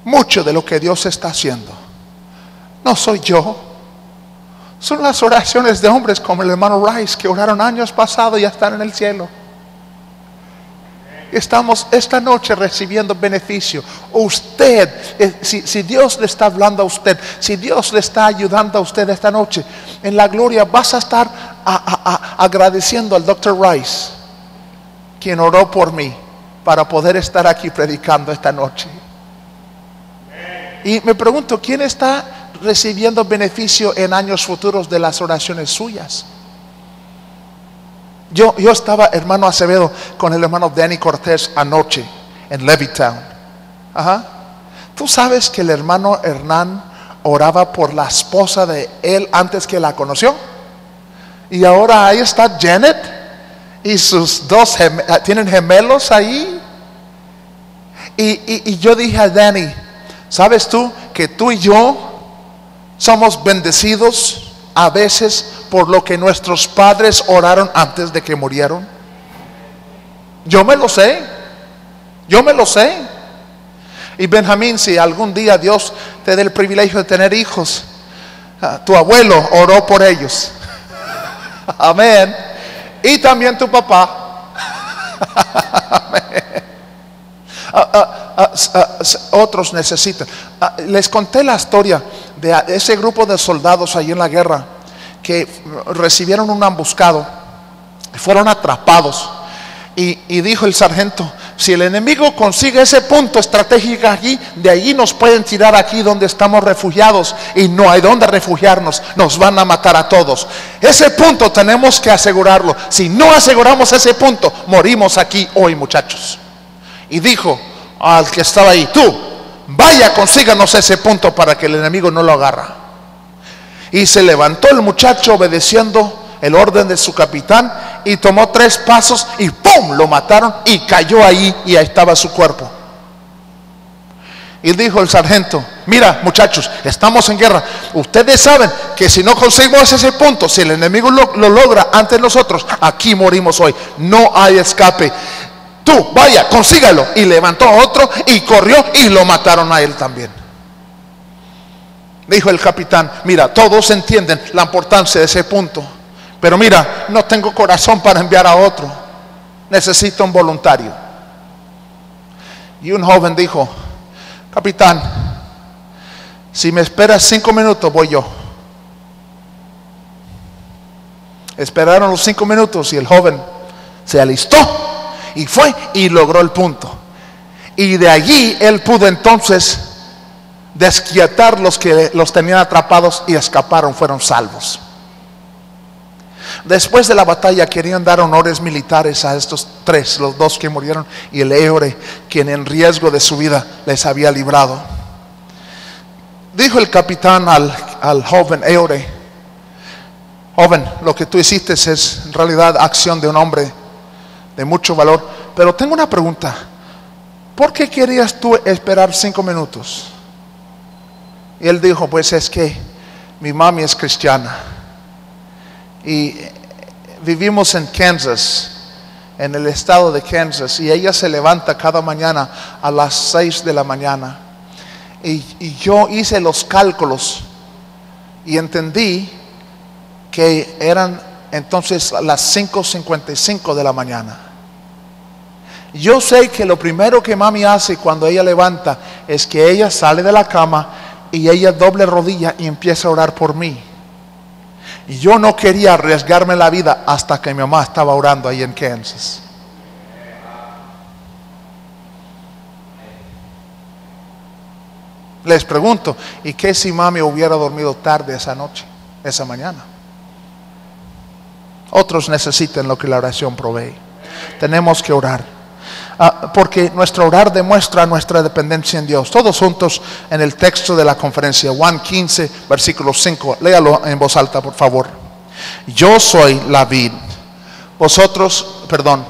Mucho de lo que Dios está haciendo no soy yo, son las oraciones de hombres como el hermano Rice que oraron años pasados y ya están en el cielo. Estamos esta noche recibiendo beneficio. Usted, eh, si, Dios le está hablando a usted, si Dios le está ayudando a usted esta noche, en la gloria vas a estar agradeciendo al doctor Rice, quien oró por mí para poder estar aquí predicando esta noche. Y me pregunto, ¿quién está recibiendo beneficio en años futuros de las oraciones suyas. Yo, yo estaba, hermano Acevedo, con el hermano Danny Cortés anoche en Levittown. Ajá. Tú sabes que el hermano Hernán oraba por la esposa de él antes que la conoció. Y ahora ahí está Janet y sus dos tienen gemelos ahí. Y, y yo dije a Danny, ¿sabes tú que tú y yo somos bendecidos a veces por lo que nuestros padres oraron antes de que murieron? Yo me lo sé, yo me lo sé. Y Benjamín, si algún día Dios te dé el privilegio de tener hijos, ah, tu abuelo oró por ellos. Amén. Y también tu papá. Ah, ah, otros necesitan. les conté la historia de ese grupo de soldados ahí en la guerra que recibieron un ambuscado, fueron atrapados. Y, dijo el sargento, si el enemigo consigue ese punto estratégico aquí, de allí nos pueden tirar aquí donde estamos refugiados y no hay donde refugiarnos, nos van a matar a todos. Ese punto tenemos que asegurarlo. Si no aseguramos ese punto, morimos aquí hoy muchachos. Y dijo al que estaba ahí, tú, vaya, consíganos ese punto para que el enemigo no lo agarra. Y se levantó el muchacho obedeciendo el orden de su capitán y tomó tres pasos y ¡pum! lo mataron y cayó ahí y ahí estaba su cuerpo. Y dijo el sargento, mira muchachos, estamos en guerra. Ustedes saben que si no conseguimos ese punto, si el enemigo lo, lo logra ante nosotros, aquí morimos hoy. No hay escape. Tú, vaya, consígalo. Y levantó a otro y corrió y lo mataron a él también. Dijo el capitán, mira, todos entienden la importancia de ese punto, pero mira, no tengo corazón para enviar a otro, necesito un voluntario. Y un joven dijo, capitán, si me esperas cinco minutos, voy yo. Esperaron los cinco minutos y el joven se alistó y fue y logró el punto. Y de allí él pudo entonces desquietar los que los tenían atrapados y escaparon, fueron salvos. Después de la batalla querían dar honores militares a estos tres, los dos que murieron y el Eure, quien en riesgo de su vida les había librado. Dijo el capitán al, al joven Eure, joven, lo que tú hiciste es en realidad acción de un hombre de mucho valor, pero tengo una pregunta, ¿por qué querías tú esperar cinco minutos? Y él dijo, pues es que mi mami es cristiana. Y vivimos en Kansas, en el estado de Kansas, y ella se levanta cada mañana a las 6 de la mañana. Y, y yo hice los cálculos y entendí que eran entonces las 5.55 de la mañana. Yo sé que lo primero que mami hace cuando ella levanta es que ella sale de la cama y ella doble rodilla y empieza a orar por mí. Y yo no quería arriesgarme la vida hasta que mi mamá estaba orando ahí en Kansas. Les pregunto, ¿y qué si mami hubiera dormido tarde esa noche, esa mañana? Otros necesitan lo que la oración provee. Tenemos que orar. Ah, porque nuestro orar demuestra nuestra dependencia en Dios. Todos juntos en el texto de la conferencia, Juan 15, versículo 5. Léalo en voz alta, por favor. Yo soy la vid. Vosotros, perdón,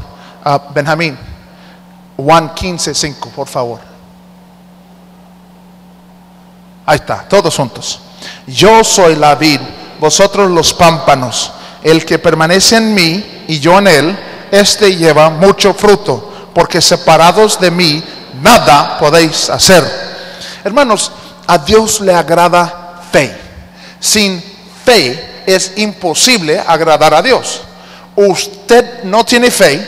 uh, Benjamín, Juan 15, 5, por favor. Ahí está, todos juntos. Yo soy la vid, vosotros los pámpanos. El que permanece en mí y yo en él, este lleva mucho fruto porque separados de mí nada podéis hacer. Hermanos, a Dios le agrada fe. Sin fe es imposible agradar a Dios. Usted no tiene fe,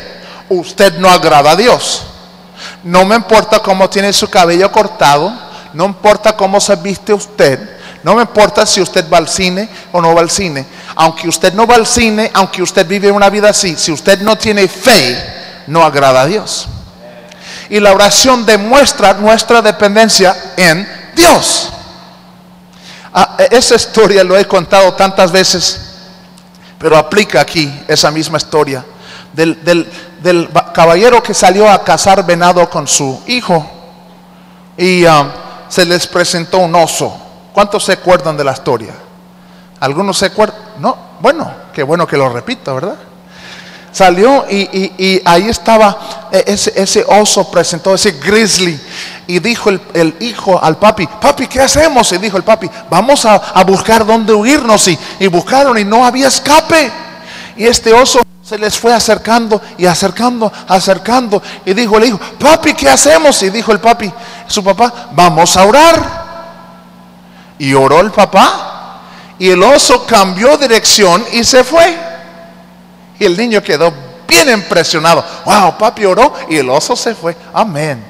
usted no agrada a Dios. No me importa cómo tiene su cabello cortado, no importa cómo se viste usted, no me importa si usted va al cine o no va al cine. Aunque usted no va al cine, aunque usted vive una vida así, si usted no tiene fe, no agrada a Dios. Y la oración demuestra nuestra dependencia en Dios. Ah, esa historia lo he contado tantas veces, pero aplica aquí esa misma historia del, del, caballero que salió a cazar venado con su hijo y ah, se les presentó un oso. ¿Cuántos se acuerdan de la historia? ¿Algunos se acuerdan? No, bueno, qué bueno que lo repito, ¿verdad? Salió y, ahí estaba e, ese, ese, oso, presentó ese grizzly. Y dijo el, hijo al papi, papi, ¿qué hacemos? Y dijo el papi, vamos a, buscar dónde huirnos. Y, y buscaron y no había escape. Y este oso se les fue acercando y acercando, acercando. Y dijo el hijo, papi, ¿qué hacemos? Y dijo el papi, su papá, vamos a orar. Y oró el papá. Y el oso cambió dirección y se fue. Y el niño quedó bien impresionado. Wow, papi oró y el oso se fue. Amén.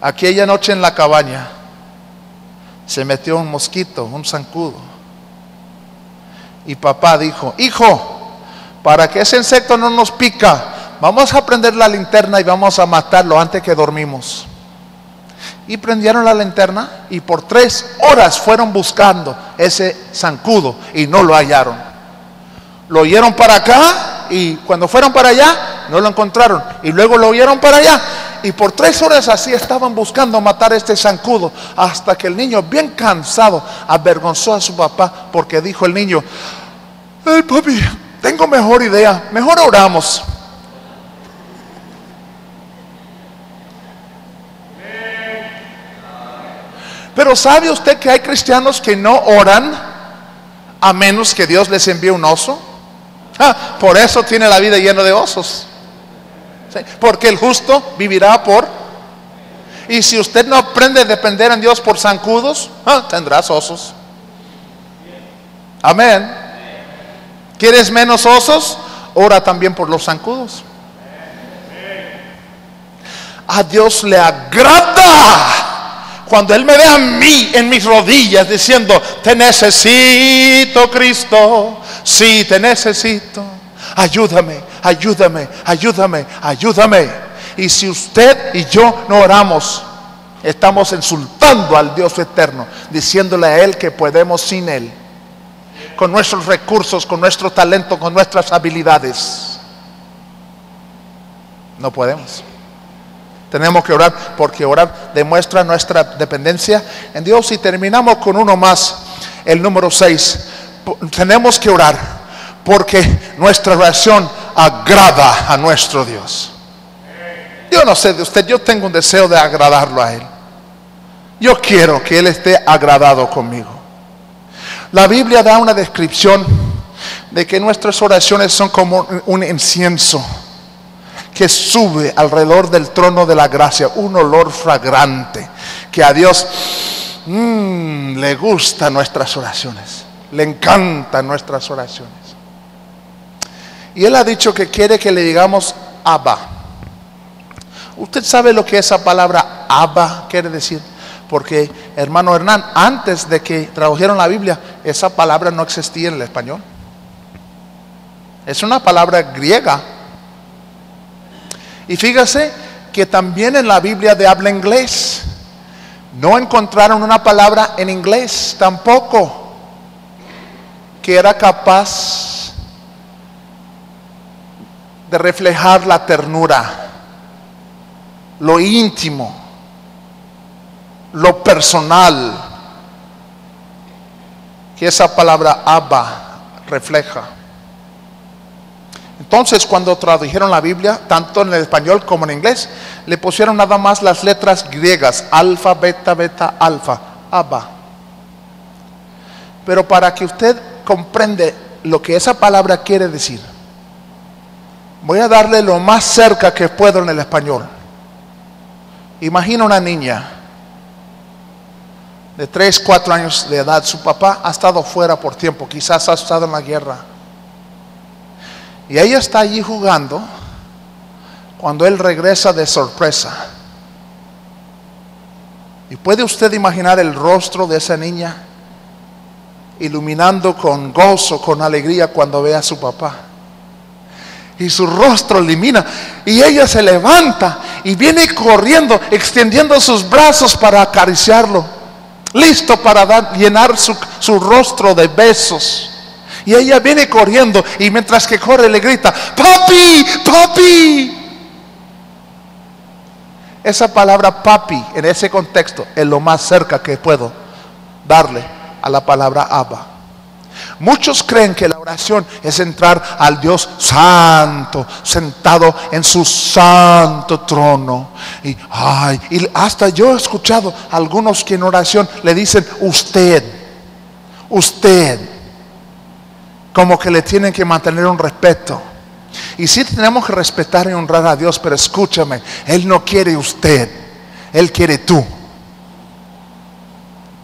Aquella noche en la cabaña se metió un mosquito, un zancudo. Y papá dijo, hijo, para que ese insecto no nos pica, vamos a prender la linterna y vamos a matarlo antes que dormimos. Y prendieron la linterna y por tres horas fueron buscando ese zancudo y no lo hallaron lo oyeron para acá y cuando fueron para allá no lo encontraron. Y luego lo oyeron para allá y por tres horas así estaban buscando matar a este zancudo hasta que el niño, bien cansado, avergonzó a su papá porque dijo el niño, hey papi, tengo mejor idea, mejor oramos. Pero ¿sabe usted que hay cristianos que no oran a menos que Dios les envíe un oso? Por eso tiene la vida llena de osos. Porque el justo vivirá por... Y si usted no aprende a depender en Dios por zancudos, ah, tendrás osos. Amén. ¿Quieres menos osos? Ora también por los zancudos. A Dios le agrada cuando Él me ve a mí en mis rodillas diciendo, te necesito Cristo, sí, te necesito, ayúdame, ayúdame, ayúdame, ayúdame. Y si usted y yo no oramos, estamos insultando al Dios eterno, diciéndole a Él que podemos sin Él, con nuestros recursos, con nuestro talento, con nuestras habilidades. No podemos. Tenemos que orar porque orar demuestra nuestra dependencia en Dios. Y terminamos con uno más, el número 6. Tenemos que orar porque nuestra oración agrada a nuestro Dios. Yo no sé de usted, yo tengo un deseo de agradarlo a Él. Yo quiero que Él esté agradado conmigo. La Biblia da una descripción de que nuestras oraciones son como un incienso que sube alrededor del trono de la gracia, un olor fragrante, que a Dios mm, le gustan nuestras oraciones, le encantan nuestras oraciones. Y Él ha dicho que quiere que le digamos Abba. ¿Usted sabe lo que esa palabra Abba quiere decir? Porque, hermano Hernán, antes de que tradujeron la Biblia, esa palabra no existía en el español. Es una palabra griega y fíjese que también en la Biblia de habla inglés no encontraron una palabra en inglés tampoco que era capaz de reflejar la ternura, lo íntimo, lo personal que esa palabra Abba refleja. Entonces, cuando tradujeron la Biblia, tanto en el español como en inglés, le pusieron nada más las letras griegas, alfa, beta, beta, alfa, abba. Pero para que usted comprende lo que esa palabra quiere decir, voy a darle lo más cerca que puedo en el español. Imagina una niña de 3, 4 años de edad, su papá ha estado fuera por tiempo, quizás ha estado en la guerra y ella está allí jugando cuando él regresa de sorpresa. Y puede usted imaginar el rostro de esa niña iluminando con gozo, con alegría cuando ve a su papá. Y su rostro ilumina. Y ella se levanta y viene corriendo, extendiendo sus brazos para acariciarlo. listo para llenar su rostro de besos. Y ella viene corriendo y mientras que corre le grita, papi, papi. Esa palabra papi en ese contexto es lo más cerca que puedo darle a la palabra Abba. Muchos creen que la oración es entrar al Dios santo, sentado en su santo trono. Y, ay, y hasta yo he escuchado a algunos que en oración le dicen usted, usted, como que le tienen que mantener un respeto. Y sí tenemos que respetar y honrar a Dios, pero escúchame, Él no quiere usted, Él quiere tú.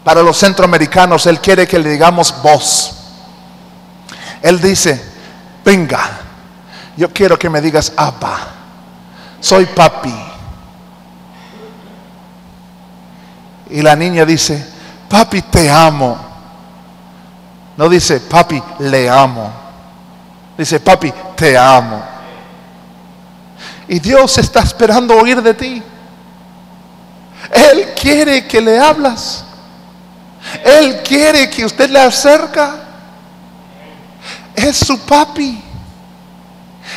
Para los centroamericanos, Él quiere que le digamos vos. Él dice, venga, yo quiero que me digas, Abba, soy papi. Y la niña dice, papi, te amo. No dice, papi, le amo. Dice, papi, te amo. Y Dios está esperando oír de ti. Él quiere que le hablas. Él quiere que usted le acerca. Es su papi.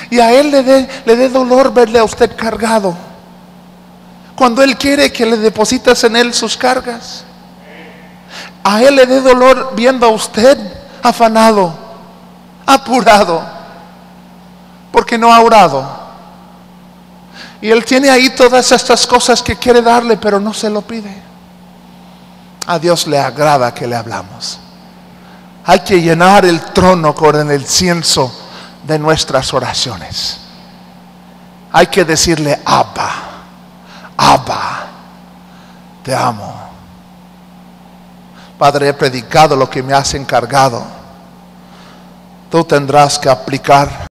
Y a Él le dé le dolor verle a usted cargado. Cuando Él quiere que le deposites en Él sus cargas. A Él le dé dolor viendo a usted afanado, apurado, porque no ha orado. Y Él tiene ahí todas estas cosas que quiere darle, pero no se lo pide. A Dios le agrada que le hablamos. Hay que llenar el trono con el cienzo de nuestras oraciones. Hay que decirle, Abba, Abba, te amo. Padre, he predicado lo que me has encargado. Tú tendrás que aplicar